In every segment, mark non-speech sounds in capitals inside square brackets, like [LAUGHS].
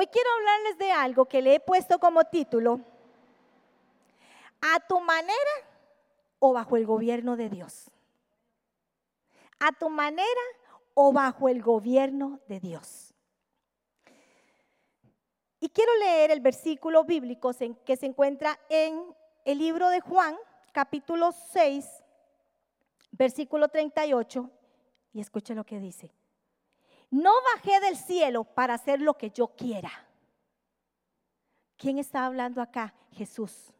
Hoy quiero hablarles de algo que le he puesto como título, a tu manera o bajo el gobierno de Dios. A tu manera o bajo el gobierno de Dios. Y quiero leer el versículo bíblico que se encuentra en el libro de Juan, capítulo 6, versículo 38, y escuche lo que dice. No bajé del cielo para hacer lo que yo quiera. ¿Quién está hablando acá? Jesús.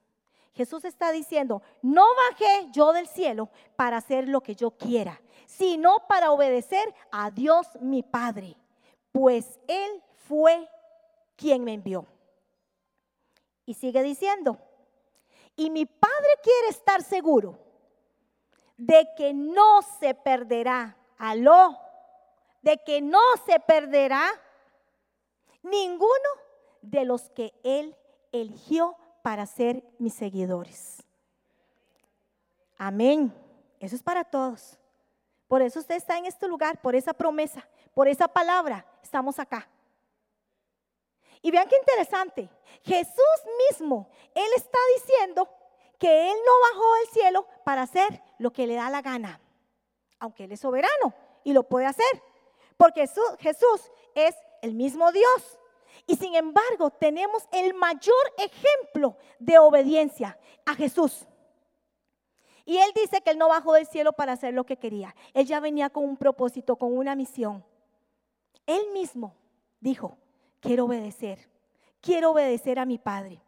Jesús está diciendo, no bajé yo del cielo para hacer lo que yo quiera, sino para obedecer a Dios mi Padre, pues Él fue quien me envió. Y sigue diciendo, y mi Padre quiere estar seguro de que no se perderá, aló, de que no se perderá ninguno de los que Él eligió para ser mis seguidores. Amén. Eso es para todos. Por eso usted está en este lugar, por esa promesa, por esa palabra, estamos acá. Y vean qué interesante. Jesús mismo, Él está diciendo que Él no bajó del cielo para hacer lo que le da la gana, aunque Él es soberano y lo puede hacer, porque Jesús es el mismo Dios. Y sin embargo, tenemos el mayor ejemplo de obediencia a Jesús. Y él dice que él no bajó del cielo para hacer lo que quería. Él ya venía con un propósito, con una misión. Él mismo dijo, quiero obedecer, quiero obedecer a mi Padre.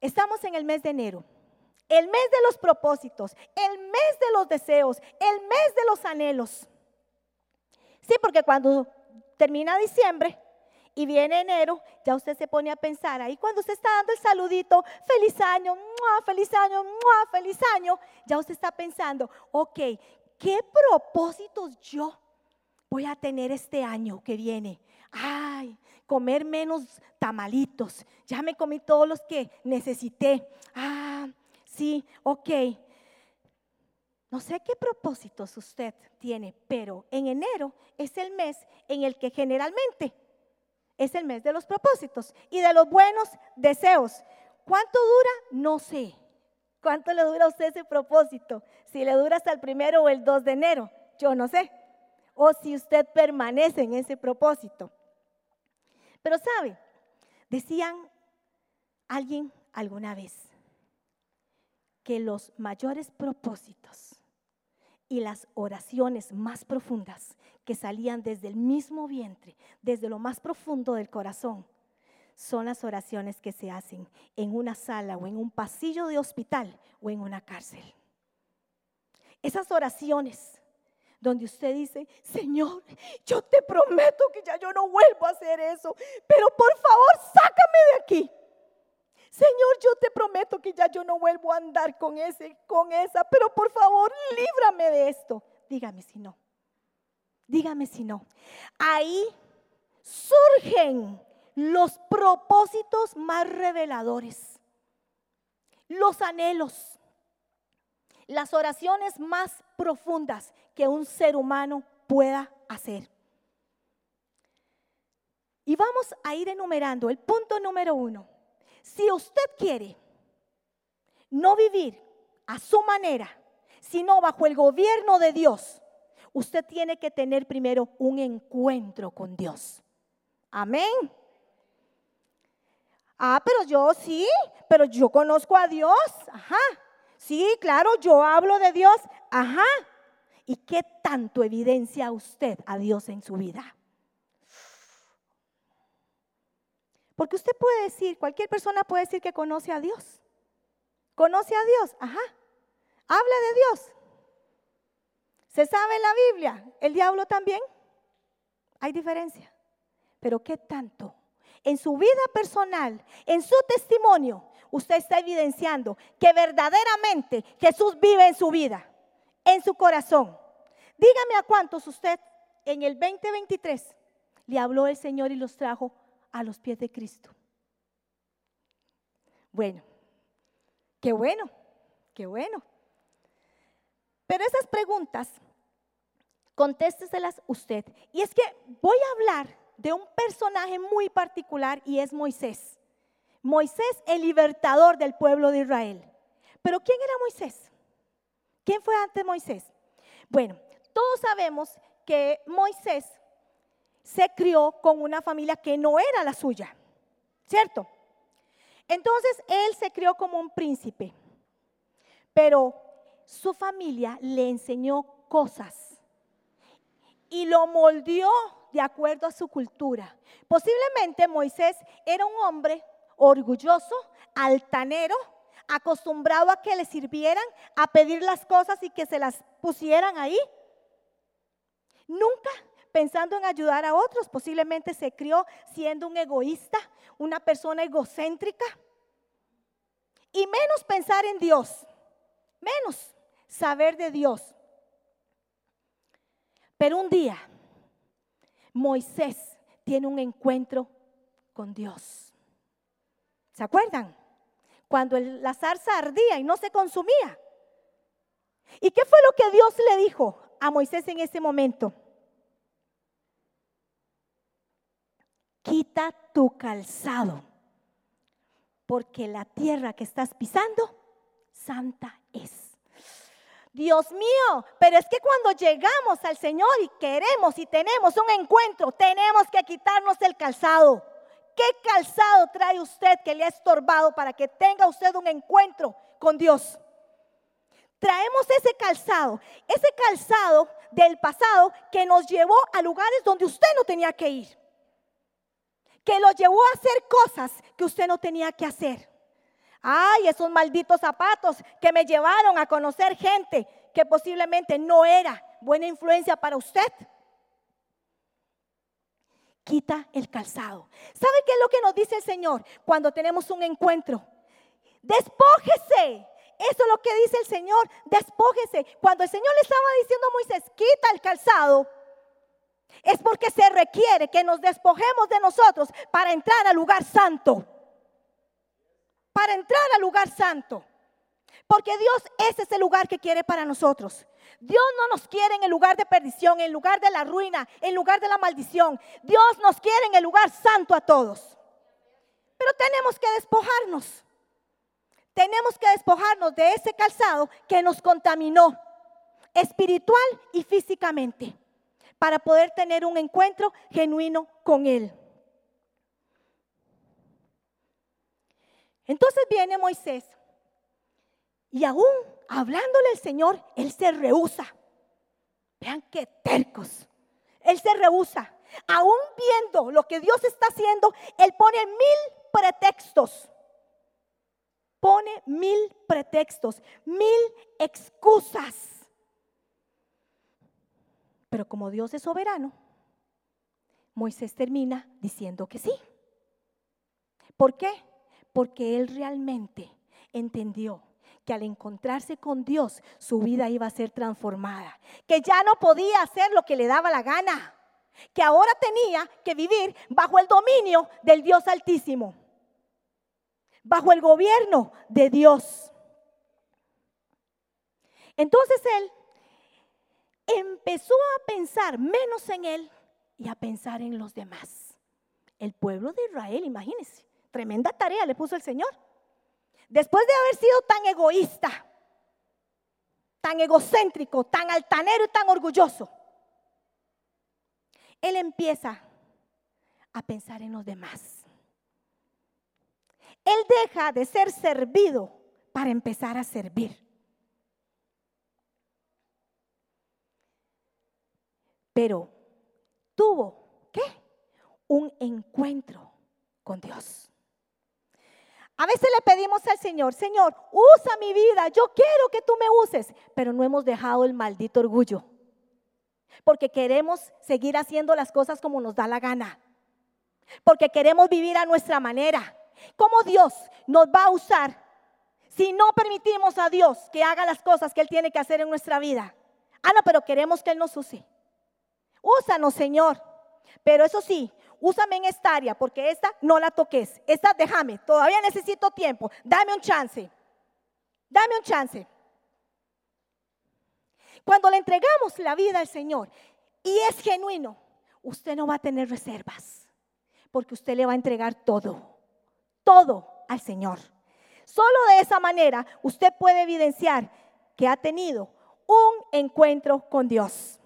Estamos en el mes de enero, el mes de los propósitos, el mes de los deseos, el mes de los anhelos. Sí, porque cuando termina diciembre y viene enero, ya usted se pone a pensar, ahí cuando usted está dando el saludito, feliz año, feliz año, feliz año, ya usted está pensando, ok, ¿qué propósitos yo voy a tener este año que viene? Ay, comer menos tamalitos. Ya me comí todos los que necesité. Ah, sí, ok. No sé qué propósitos usted tiene, pero en enero es el mes en el que generalmente es el mes de los propósitos y de los buenos deseos. ¿Cuánto dura? No sé. ¿Cuánto le dura a usted ese propósito? Si le dura hasta el primero o el 2 de enero, yo no sé. O si usted permanece en ese propósito. Pero sabe, decían alguien alguna vez que los mayores propósitos y las oraciones más profundas que salían desde el mismo vientre, desde lo más profundo del corazón, son las oraciones que se hacen en una sala o en un pasillo de hospital o en una cárcel. Esas oraciones donde usted dice, Señor, yo te prometo que ya yo no vuelvo a hacer eso, pero por favor, sácame de aquí. Señor, yo te prometo que ya yo no vuelvo a andar con ese, con esa, pero por favor, líbrame de esto. Dígame si no. Dígame si no. Ahí surgen los propósitos más reveladores, los anhelos, las oraciones más profundas que un ser humano pueda hacer. Y vamos a ir enumerando el punto número uno. Si usted quiere no vivir a su manera, sino bajo el gobierno de Dios, usted tiene que tener primero un encuentro con Dios. Amén. Ah, pero yo sí, pero yo conozco a Dios. Ajá. Sí, claro, yo hablo de Dios. Ajá. ¿Y qué tanto evidencia usted a Dios en su vida? Porque usted puede decir, cualquier persona puede decir que conoce a Dios. ¿Conoce a Dios? Ajá. Habla de Dios. ¿Se sabe la Biblia? ¿El diablo también? Hay diferencia. Pero ¿qué tanto? En su vida personal, en su testimonio, usted está evidenciando que verdaderamente Jesús vive en su vida, en su corazón. Dígame a cuántos usted en el 2023 le habló el Señor y los trajo a los pies de Cristo. Bueno, qué bueno, qué bueno. Pero esas preguntas, contésteselas usted. Y es que voy a hablar de un personaje muy particular y es Moisés. Moisés, el libertador del pueblo de Israel. Pero ¿quién era Moisés? ¿Quién fue antes Moisés? Bueno, todos sabemos que Moisés se crió con una familia que no era la suya, ¿cierto? Entonces él se crió como un príncipe, pero su familia le enseñó cosas y lo moldeó de acuerdo a su cultura. Posiblemente Moisés era un hombre orgulloso, altanero, acostumbrado a que le sirvieran, a pedir las cosas y que se las pusieran ahí. Nunca pensando en ayudar a otros, posiblemente se crió siendo un egoísta, una persona egocéntrica. Y menos pensar en Dios, menos saber de Dios. Pero un día Moisés tiene un encuentro con Dios. ¿Se acuerdan? Cuando la zarza ardía y no se consumía. ¿Y qué fue lo que Dios le dijo a Moisés en ese momento? Quita tu calzado, porque la tierra que estás pisando, santa es. Dios mío, pero es que cuando llegamos al Señor y queremos y tenemos un encuentro, tenemos que quitarnos el calzado. ¿Qué calzado trae usted que le ha estorbado para que tenga usted un encuentro con Dios? Traemos ese calzado, ese calzado del pasado que nos llevó a lugares donde usted no tenía que ir, que lo llevó a hacer cosas que usted no tenía que hacer. Ay, esos malditos zapatos que me llevaron a conocer gente que posiblemente no era buena influencia para usted. Quita el calzado. ¿Sabe qué es lo que nos dice el Señor cuando tenemos un encuentro? Despójese. Eso es lo que dice el Señor. Despójese. Cuando el Señor le estaba diciendo a Moisés, quita el calzado, es porque se requiere que nos despojemos de nosotros para entrar al lugar santo para entrar al lugar santo. Porque Dios ese es el lugar que quiere para nosotros. Dios no nos quiere en el lugar de perdición, en el lugar de la ruina, en el lugar de la maldición. Dios nos quiere en el lugar santo a todos. Pero tenemos que despojarnos. Tenemos que despojarnos de ese calzado que nos contaminó espiritual y físicamente para poder tener un encuentro genuino con Él. Entonces viene Moisés y aún hablándole el Señor, él se rehúsa. Vean qué tercos. Él se rehúsa. Aún viendo lo que Dios está haciendo, él pone mil pretextos. Pone mil pretextos, mil excusas. Pero como Dios es soberano, Moisés termina diciendo que sí. ¿Por qué? porque él realmente entendió que al encontrarse con Dios su vida iba a ser transformada, que ya no podía hacer lo que le daba la gana, que ahora tenía que vivir bajo el dominio del Dios Altísimo, bajo el gobierno de Dios. Entonces él empezó a pensar menos en él y a pensar en los demás. El pueblo de Israel, imagínense, Tremenda tarea le puso el Señor. Después de haber sido tan egoísta, tan egocéntrico, tan altanero y tan orgulloso, Él empieza a pensar en los demás. Él deja de ser servido para empezar a servir. Pero tuvo, ¿qué? Un encuentro con Dios. A veces le pedimos al Señor, Señor, usa mi vida, yo quiero que tú me uses, pero no hemos dejado el maldito orgullo, porque queremos seguir haciendo las cosas como nos da la gana, porque queremos vivir a nuestra manera. ¿Cómo Dios nos va a usar si no permitimos a Dios que haga las cosas que Él tiene que hacer en nuestra vida? Ah, no, pero queremos que Él nos use. Úsanos, Señor. Pero eso sí, úsame en esta área porque esta no la toques. Esta déjame, todavía necesito tiempo. Dame un chance. Dame un chance. Cuando le entregamos la vida al Señor y es genuino, usted no va a tener reservas, porque usted le va a entregar todo, todo al Señor. Solo de esa manera usted puede evidenciar que ha tenido un encuentro con Dios.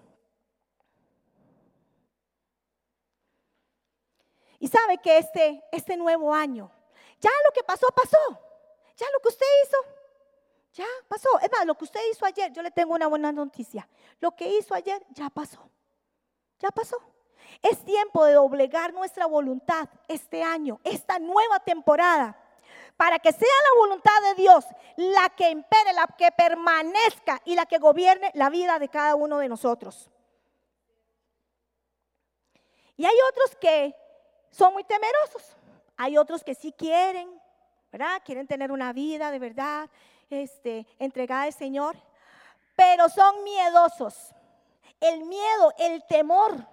Y sabe que este, este nuevo año, ya lo que pasó, pasó. Ya lo que usted hizo, ya pasó. Es más, lo que usted hizo ayer, yo le tengo una buena noticia. Lo que hizo ayer ya pasó. Ya pasó. Es tiempo de doblegar nuestra voluntad este año, esta nueva temporada, para que sea la voluntad de Dios la que impere, la que permanezca y la que gobierne la vida de cada uno de nosotros. Y hay otros que son muy temerosos, hay otros que sí quieren, ¿verdad? Quieren tener una vida de verdad, este, entregada al Señor, pero son miedosos. El miedo, el temor,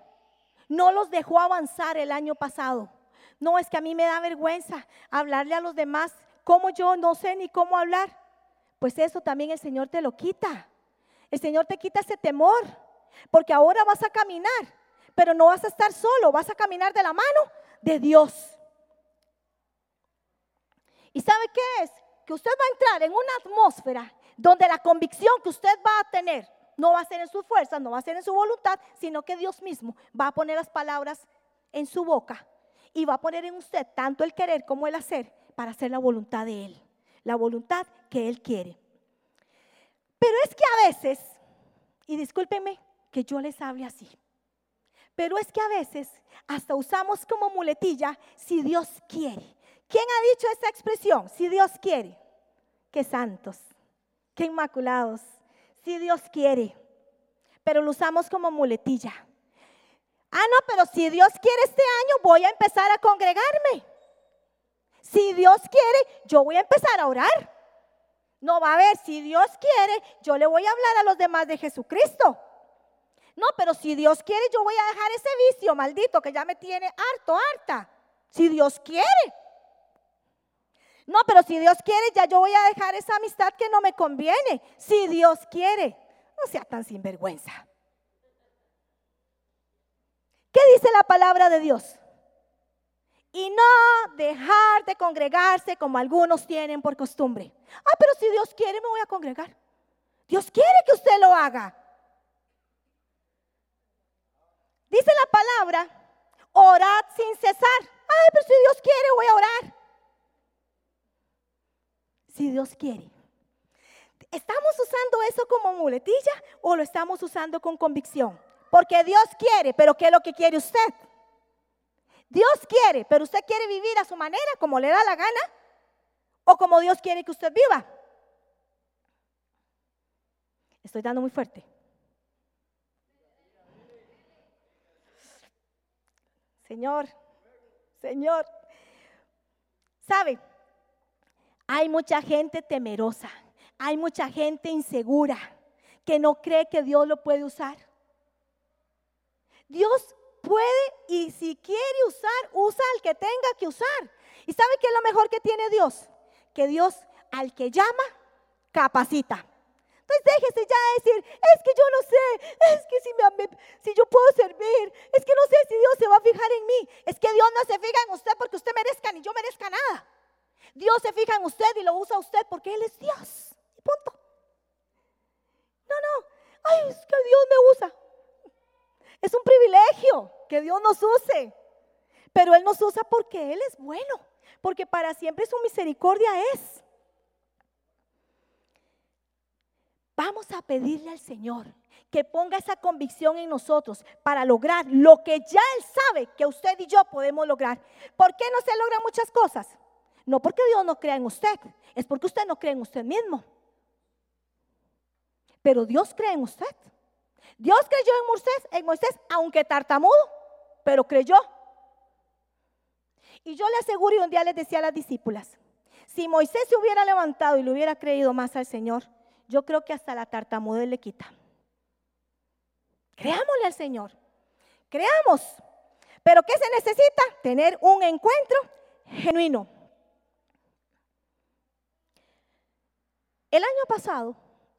no los dejó avanzar el año pasado. No, es que a mí me da vergüenza hablarle a los demás como yo no sé ni cómo hablar. Pues eso también el Señor te lo quita. El Señor te quita ese temor, porque ahora vas a caminar, pero no vas a estar solo, vas a caminar de la mano de Dios. ¿Y sabe qué es? Que usted va a entrar en una atmósfera donde la convicción que usted va a tener no va a ser en su fuerza, no va a ser en su voluntad, sino que Dios mismo va a poner las palabras en su boca y va a poner en usted tanto el querer como el hacer para hacer la voluntad de Él, la voluntad que Él quiere. Pero es que a veces, y discúlpenme que yo les hable así, pero es que a veces hasta usamos como muletilla si Dios quiere. ¿Quién ha dicho esa expresión? Si Dios quiere. Qué santos, qué inmaculados. Si Dios quiere. Pero lo usamos como muletilla. Ah, no, pero si Dios quiere este año, voy a empezar a congregarme. Si Dios quiere, yo voy a empezar a orar. No va a ver, si Dios quiere, yo le voy a hablar a los demás de Jesucristo. No, pero si Dios quiere, yo voy a dejar ese vicio maldito que ya me tiene harto, harta. Si Dios quiere. No, pero si Dios quiere, ya yo voy a dejar esa amistad que no me conviene. Si Dios quiere. No sea tan sinvergüenza. ¿Qué dice la palabra de Dios? Y no dejar de congregarse como algunos tienen por costumbre. Ah, pero si Dios quiere, me voy a congregar. Dios quiere que usted lo haga. Dice la palabra, orad sin cesar. Ay, pero si Dios quiere, voy a orar si Dios quiere. ¿Estamos usando eso como muletilla o lo estamos usando con convicción? Porque Dios quiere, pero ¿qué es lo que quiere usted? Dios quiere, pero usted quiere vivir a su manera, como le da la gana, o como Dios quiere que usted viva. Estoy dando muy fuerte. Señor, Señor, ¿sabe? Hay mucha gente temerosa, hay mucha gente insegura que no cree que Dios lo puede usar. Dios puede y si quiere usar, usa al que tenga que usar. ¿Y sabe qué es lo mejor que tiene Dios? Que Dios al que llama, capacita. Entonces déjese ya decir, es que yo no sé, es que si, me, si yo puedo servir, es que no sé si Dios se va a fijar en mí, es que Dios no se fija en usted porque usted merezca ni yo merezca nada. Dios se fija en usted y lo usa usted porque Él es Dios. Punto. No, no. Ay, es que Dios me usa. Es un privilegio que Dios nos use. Pero Él nos usa porque Él es bueno. Porque para siempre su misericordia es. Vamos a pedirle al Señor que ponga esa convicción en nosotros para lograr lo que ya Él sabe que usted y yo podemos lograr. ¿Por qué no se logran muchas cosas? No porque Dios no crea en usted, es porque usted no cree en usted mismo. Pero Dios cree en usted. Dios creyó en Moisés, en Moisés, aunque tartamudo, pero creyó. Y yo le aseguro, y un día les decía a las discípulas, si Moisés se hubiera levantado y le hubiera creído más al Señor, yo creo que hasta la tartamudez le quita. Creámosle al Señor. Creamos. Pero ¿qué se necesita? Tener un encuentro genuino. El año pasado,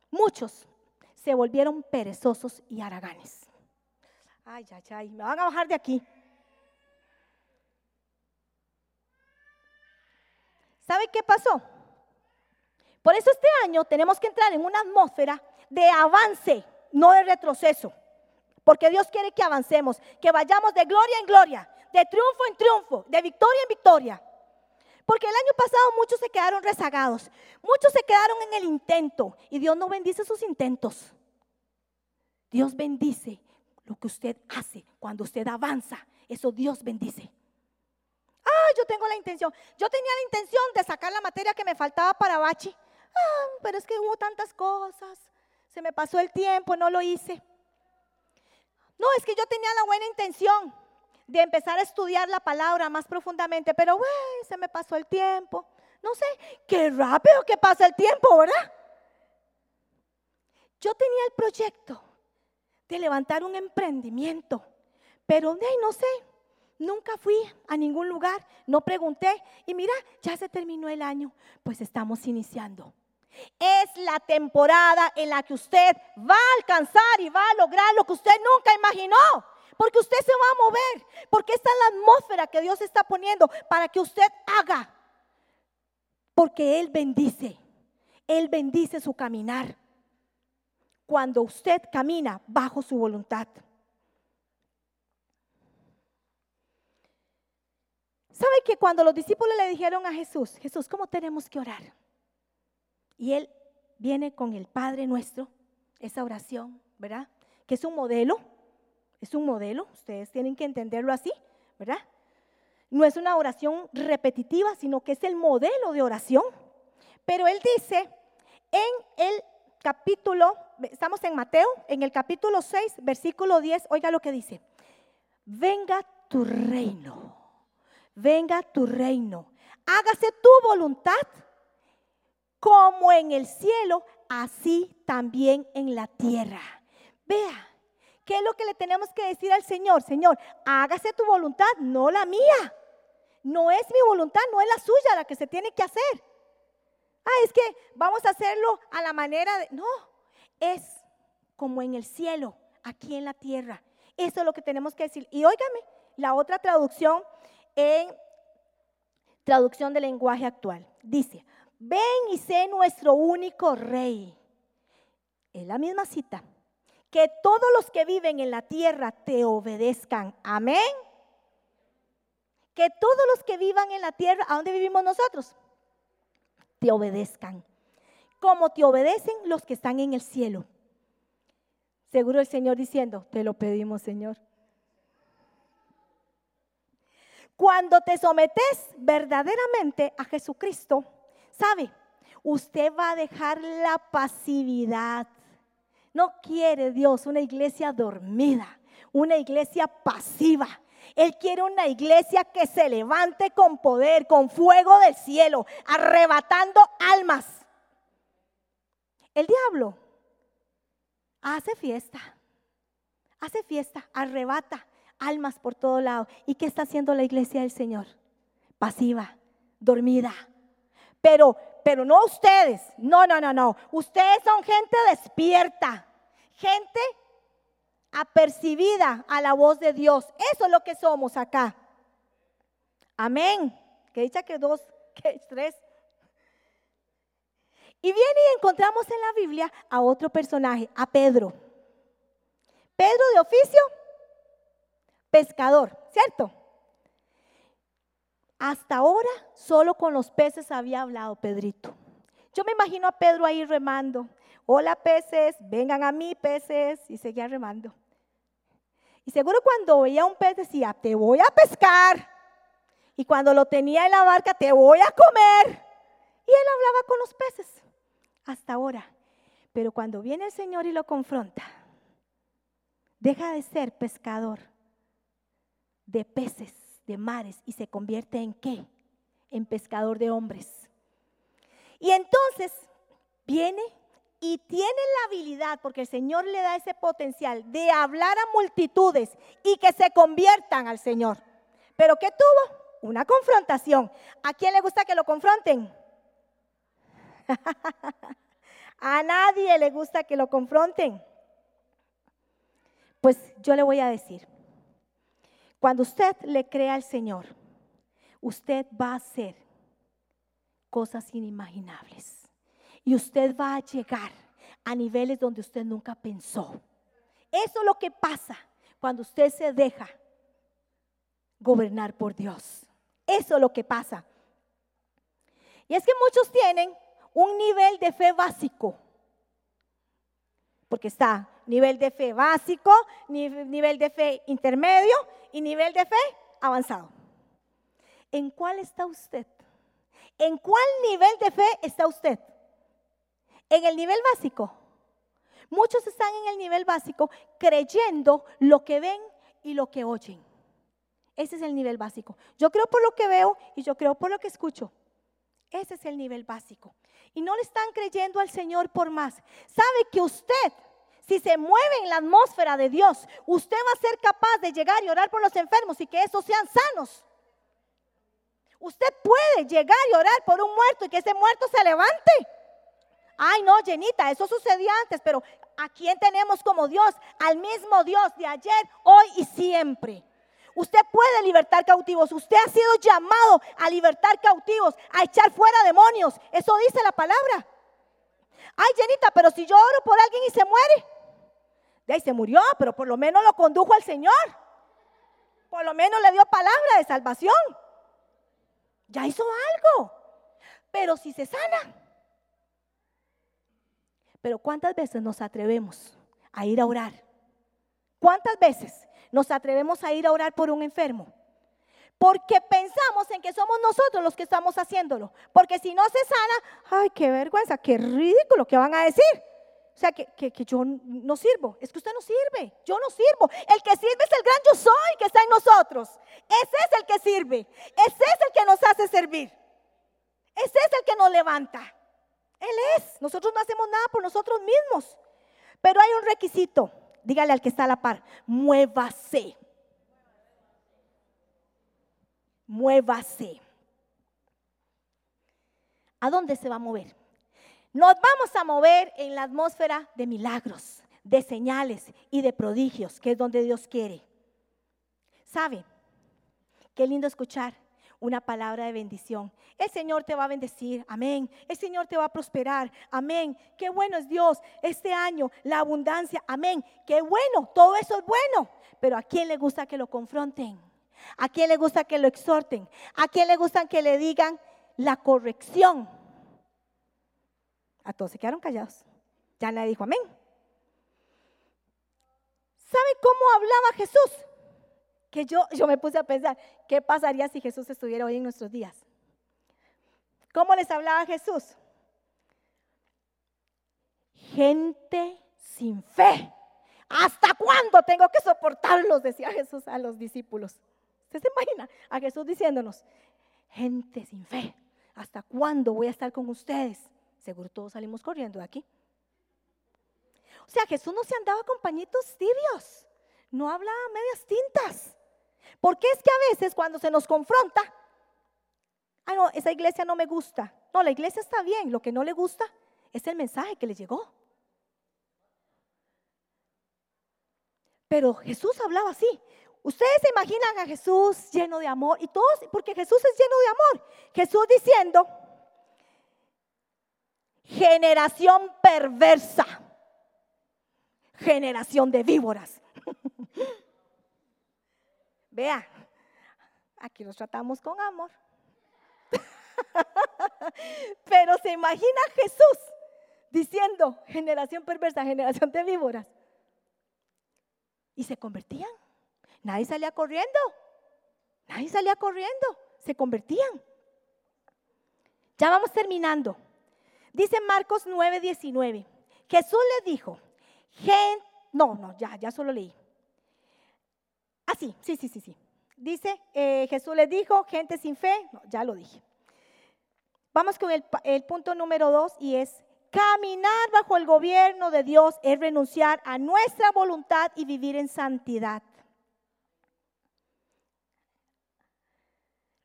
muchos se volvieron perezosos y haraganes. Ay, ay, ay, me van a bajar de aquí. ¿Sabe qué pasó? Por eso este año tenemos que entrar en una atmósfera de avance, no de retroceso. Porque Dios quiere que avancemos, que vayamos de gloria en gloria, de triunfo en triunfo, de victoria en victoria. Porque el año pasado muchos se quedaron rezagados, muchos se quedaron en el intento y Dios no bendice sus intentos. Dios bendice lo que usted hace cuando usted avanza. Eso Dios bendice. Ah, yo tengo la intención. Yo tenía la intención de sacar la materia que me faltaba para Bachi. Ah, pero es que hubo tantas cosas. Se me pasó el tiempo, no lo hice. No, es que yo tenía la buena intención de empezar a estudiar la palabra más profundamente, pero güey, se me pasó el tiempo. No sé, qué rápido que pasa el tiempo, ¿verdad? Yo tenía el proyecto de levantar un emprendimiento, pero no sé, nunca fui a ningún lugar, no pregunté y mira, ya se terminó el año, pues estamos iniciando. Es la temporada en la que usted va a alcanzar y va a lograr lo que usted nunca imaginó. Porque usted se va a mover. Porque esta es la atmósfera que Dios está poniendo para que usted haga. Porque Él bendice. Él bendice su caminar. Cuando usted camina bajo su voluntad. ¿Sabe que cuando los discípulos le dijeron a Jesús, Jesús, ¿cómo tenemos que orar? Y él viene con el Padre nuestro, esa oración, ¿verdad? Que es un modelo, es un modelo, ustedes tienen que entenderlo así, ¿verdad? No es una oración repetitiva, sino que es el modelo de oración. Pero él dice en el capítulo, estamos en Mateo, en el capítulo 6, versículo 10, oiga lo que dice, venga tu reino, venga tu reino, hágase tu voluntad como en el cielo, así también en la tierra. Vea, ¿qué es lo que le tenemos que decir al Señor? Señor, hágase tu voluntad, no la mía. No es mi voluntad, no es la suya la que se tiene que hacer. Ah, es que vamos a hacerlo a la manera de... No, es como en el cielo, aquí en la tierra. Eso es lo que tenemos que decir. Y óigame, la otra traducción en traducción del lenguaje actual. Dice, ven y sé nuestro único rey. Es la misma cita. Que todos los que viven en la tierra te obedezcan. Amén. Que todos los que vivan en la tierra, ¿a dónde vivimos nosotros? Te obedezcan. Como te obedecen los que están en el cielo. Seguro el Señor diciendo, te lo pedimos, Señor. Cuando te sometes verdaderamente a Jesucristo, ¿Sabe? Usted va a dejar la pasividad. No quiere Dios una iglesia dormida, una iglesia pasiva. Él quiere una iglesia que se levante con poder, con fuego del cielo, arrebatando almas. El diablo hace fiesta, hace fiesta, arrebata almas por todo lado. ¿Y qué está haciendo la iglesia del Señor? Pasiva, dormida pero, pero no ustedes. No, no, no, no. Ustedes son gente despierta, gente apercibida a la voz de Dios. Eso es lo que somos acá. Amén. Que dicha que dos, [LAUGHS] que tres. Y viene y encontramos en la Biblia a otro personaje, a Pedro. Pedro de oficio, pescador, ¿cierto? Hasta ahora solo con los peces había hablado Pedrito. Yo me imagino a Pedro ahí remando. Hola peces, vengan a mí peces. Y seguía remando. Y seguro cuando veía un pez decía, te voy a pescar. Y cuando lo tenía en la barca, te voy a comer. Y él hablaba con los peces. Hasta ahora. Pero cuando viene el Señor y lo confronta, deja de ser pescador de peces de mares y se convierte en qué? En pescador de hombres. Y entonces viene y tiene la habilidad, porque el Señor le da ese potencial de hablar a multitudes y que se conviertan al Señor. Pero ¿qué tuvo? Una confrontación. ¿A quién le gusta que lo confronten? [LAUGHS] a nadie le gusta que lo confronten. Pues yo le voy a decir, cuando usted le crea al Señor, usted va a hacer cosas inimaginables. Y usted va a llegar a niveles donde usted nunca pensó. Eso es lo que pasa cuando usted se deja gobernar por Dios. Eso es lo que pasa. Y es que muchos tienen un nivel de fe básico. Porque está nivel de fe básico, nivel de fe intermedio y nivel de fe avanzado. ¿En cuál está usted? ¿En cuál nivel de fe está usted? ¿En el nivel básico? Muchos están en el nivel básico creyendo lo que ven y lo que oyen. Ese es el nivel básico. Yo creo por lo que veo y yo creo por lo que escucho. Ese es el nivel básico. Y no le están creyendo al Señor por más. Sabe que usted, si se mueve en la atmósfera de Dios, usted va a ser capaz de llegar y orar por los enfermos y que esos sean sanos. Usted puede llegar y orar por un muerto y que ese muerto se levante. Ay, no, Jenita, eso sucedía antes, pero ¿a quién tenemos como Dios? Al mismo Dios de ayer, hoy y siempre. Usted puede libertar cautivos. Usted ha sido llamado a libertar cautivos, a echar fuera demonios. Eso dice la palabra. Ay, Jenita, pero si yo oro por alguien y se muere. De ahí se murió, pero por lo menos lo condujo al Señor. Por lo menos le dio palabra de salvación. Ya hizo algo. Pero si se sana. Pero ¿cuántas veces nos atrevemos a ir a orar? ¿Cuántas veces nos atrevemos a ir a orar por un enfermo. Porque pensamos en que somos nosotros los que estamos haciéndolo. Porque si no se sana, ay, qué vergüenza, qué ridículo, ¿qué van a decir? O sea, que, yo no sirvo. Es que usted no sirve. Yo no sirvo. El que sirve es el gran yo soy que está en nosotros. Ese es el que sirve. Ese es el que nos hace servir. Ese es el que nos levanta. Él es. Nosotros no hacemos nada por nosotros mismos. Pero hay un requisito dígale al que está a la par, muévase. Muévase. ¿A dónde se va a mover? Nos vamos a mover en la atmósfera de milagros, de señales y de prodigios, que es donde Dios quiere. ¿Sabe? Qué lindo escuchar una palabra de bendición. El Señor te va a bendecir, amén. El Señor te va a prosperar, amén. Qué bueno es Dios este año, la abundancia, amén. Qué bueno, todo eso es bueno. Pero ¿a quién le gusta que lo confronten? ¿A quién le gusta que lo exhorten? ¿A quién le gusta que le digan la corrección? A todos se quedaron callados. Ya nadie dijo amén. ¿Sabe cómo hablaba Jesús? que yo, yo me puse a pensar, ¿qué pasaría si Jesús estuviera hoy en nuestros días? ¿Cómo les hablaba Jesús? Gente sin fe. ¿Hasta cuándo tengo que soportarlos? Decía Jesús a los discípulos. ¿Usted se imagina a Jesús diciéndonos, gente sin fe, ¿hasta cuándo voy a estar con ustedes? Seguro todos salimos corriendo de aquí. O sea, Jesús no se andaba con pañitos tibios, no hablaba medias tintas. Porque es que a veces cuando se nos confronta, ah, no, esa iglesia no me gusta. No, la iglesia está bien, lo que no le gusta es el mensaje que le llegó. Pero Jesús hablaba así. Ustedes se imaginan a Jesús lleno de amor y todos, porque Jesús es lleno de amor. Jesús diciendo, generación perversa, generación de víboras. [LAUGHS] Vea, aquí nos tratamos con amor. [LAUGHS] Pero se imagina Jesús diciendo, generación perversa, generación de víboras. Y se convertían. Nadie salía corriendo. Nadie salía corriendo. Se convertían. Ya vamos terminando. Dice Marcos 9, 19. Jesús le dijo, no, no, ya, ya solo leí. Ah, sí, sí, sí, sí, sí. Dice, eh, Jesús le dijo, gente sin fe, ya lo dije. Vamos con el, el punto número dos y es, caminar bajo el gobierno de Dios es renunciar a nuestra voluntad y vivir en santidad.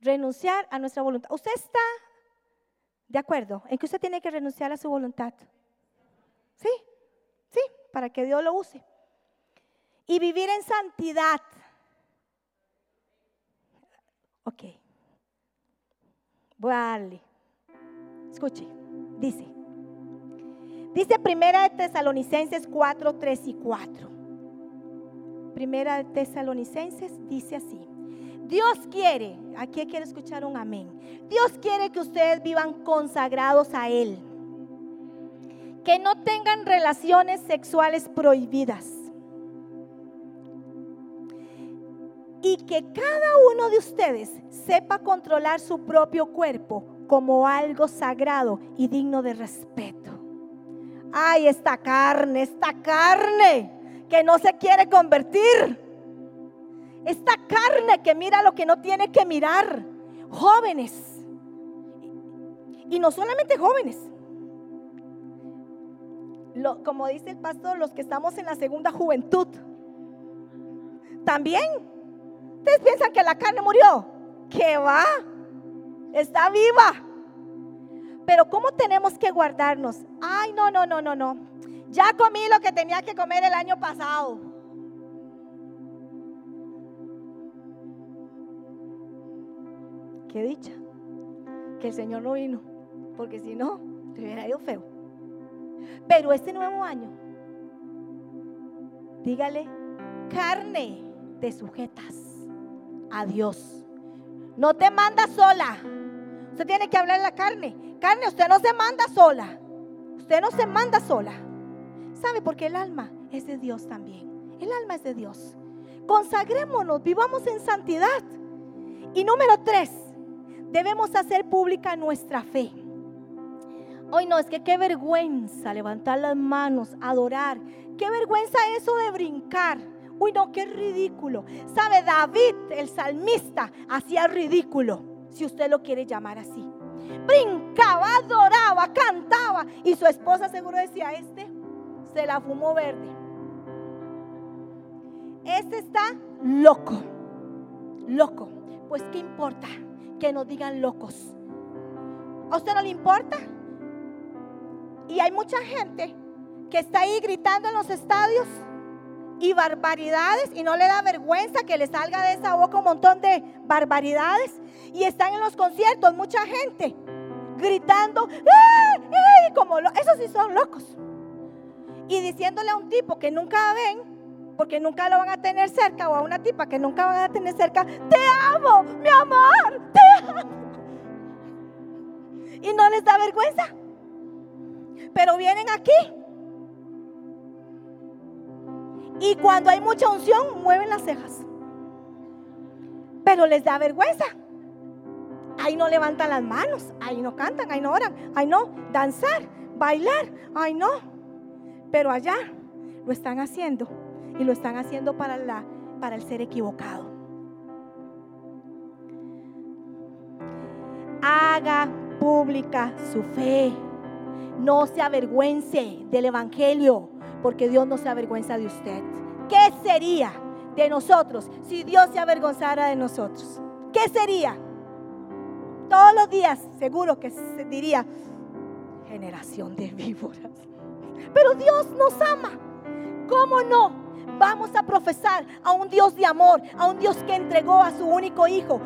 Renunciar a nuestra voluntad. ¿Usted está de acuerdo en que usted tiene que renunciar a su voluntad? ¿Sí? ¿Sí? Para que Dios lo use. y vivir en santidad. Ok. Voy a darle. Escuche, dice. Dice Primera de Tesalonicenses 4, 3 y 4. Primera de Tesalonicenses dice así. Dios quiere, aquí quiere escuchar un amén. Dios quiere que ustedes vivan consagrados a Él. Que no tengan relaciones sexuales prohibidas. Y que cada uno de ustedes sepa controlar su propio cuerpo como algo sagrado y digno de respeto. Ay, esta carne, esta carne que no se quiere convertir esta carne que mira lo que no tiene que mirar. Jóvenes. Y no solamente jóvenes. como dice el pastor, los que estamos en la segunda juventud. También. Ustedes piensan que la carne murió. Que va. Está viva. Pero ¿cómo tenemos que guardarnos? Ay, no, no, no, no, no. Ya comí lo que tenía que comer el año pasado. Qué dicha que el Señor no vino, porque si no, te hubiera ido feo. Pero este nuevo año, dígale, carne, te sujetas a Dios. No te manda sola. Usted tiene que hablar la carne. Carne, usted no se manda sola. Usted no se manda sola. ¿Sabe? Porque el alma es de Dios también. El alma es de Dios. Consagrémonos, vivamos en santidad. Y número tres, debemos hacer pública nuestra fe. Hoy no, es que qué vergüenza levantar las manos, adorar. Qué vergüenza eso de brincar. Uy, no, qué ridículo. ¿Sabe? David, el salmista, hacía ridículo, si usted lo quiere llamar así. Brincaba, adoraba, cantaba. Y su esposa seguro decía, este se la fumó verde. Este está loco, loco. Pues, ¿qué importa? Que nos digan locos. ¿A usted no le importa? Y hay mucha gente que está ahí gritando en los estadios y barbaridades y no le da vergüenza que le salga de esa boca un montón de barbaridades. Y están en los conciertos mucha gente gritando, ¡Eh, como esos sí son locos. Y diciéndole a un tipo que nunca ven, porque nunca lo van a tener cerca, o a una tipa que nunca van a tener cerca, te amo, mi amor, te. Y no les da vergüenza. Pero vienen aquí. Y cuando hay mucha unción, mueven las cejas. Pero les da vergüenza. Ahí no levantan las manos, ahí no cantan, ahí no oran, ahí no danzar, bailar, ahí no. Pero allá lo están haciendo y lo están haciendo para, la, para el ser equivocado. Haga pública su fe. No se avergüence del Evangelio, porque Dios no se avergüenza de usted. ¿Qué sería de nosotros si Dios se avergonzara de nosotros? ¿Qué sería? Todos los días seguro que se diría, generación de víboras. Pero Dios nos ama. ¿Cómo no? Vamos a profesar a un Dios de amor, a un Dios que entregó a su único hijo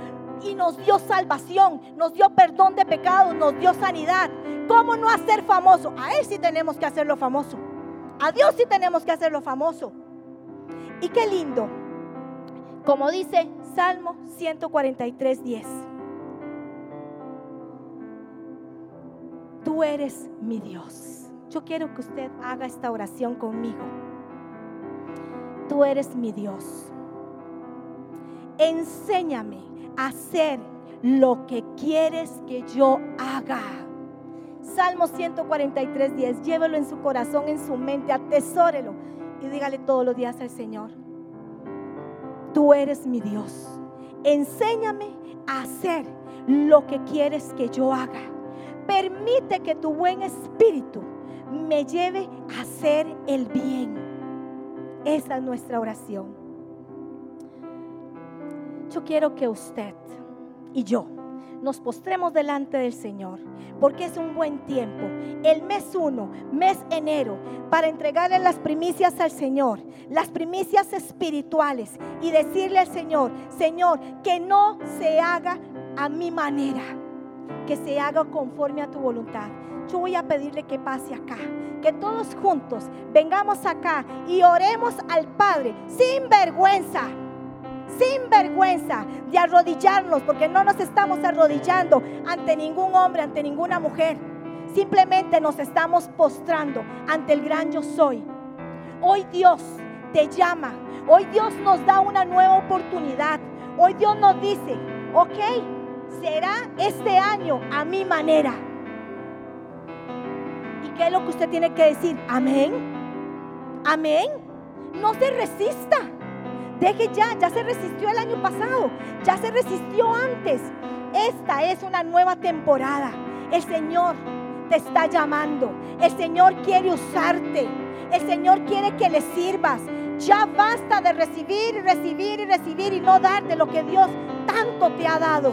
y nos dio salvación, nos dio perdón de pecados, nos dio sanidad. ¿Cómo no hacer famoso? A Él sí tenemos que hacerlo famoso. A Dios sí tenemos que hacerlo famoso. Y qué lindo. Como dice Salmo 143, 10. Tú eres mi Dios. Yo quiero que usted haga esta oración conmigo tú eres mi Dios. Enséñame hacer lo que quieres que yo haga. Salmo 143, 10. Llévelo en su corazón, en su mente, atesórelo y dígale todos los días al Señor: Tú eres mi Dios. Enséñame a hacer lo que quieres que yo haga. Permite que tu buen espíritu me lleve a hacer el bien. Esa es nuestra oración. Yo quiero que usted y yo nos postremos delante del Señor, porque es un buen tiempo. El mes uno, mes enero, para entregarle las primicias al Señor, las primicias espirituales y decirle al Señor, Señor, que no se haga a mi manera, que se haga conforme a tu voluntad. Yo voy a pedirle que pase acá, que todos juntos vengamos acá y oremos al Padre sin vergüenza sin vergüenza de arrodillarnos, porque no nos estamos arrodillando ante ningún hombre, ante ninguna mujer. Simplemente nos estamos postrando ante el gran yo soy. Hoy Dios te llama, hoy Dios nos da una nueva oportunidad. Hoy Dios nos dice, ok, será este año a mi manera. ¿Y qué es lo que usted tiene que decir? Amén. Amén. No se resista. Deje ya, ya se resistió el año pasado, ya se resistió antes. Esta es una nueva temporada. El Señor te está llamando. El Señor quiere usarte. El Señor quiere que le sirvas. Ya basta de recibir y recibir y recibir y no dar de lo que Dios tanto te ha dado.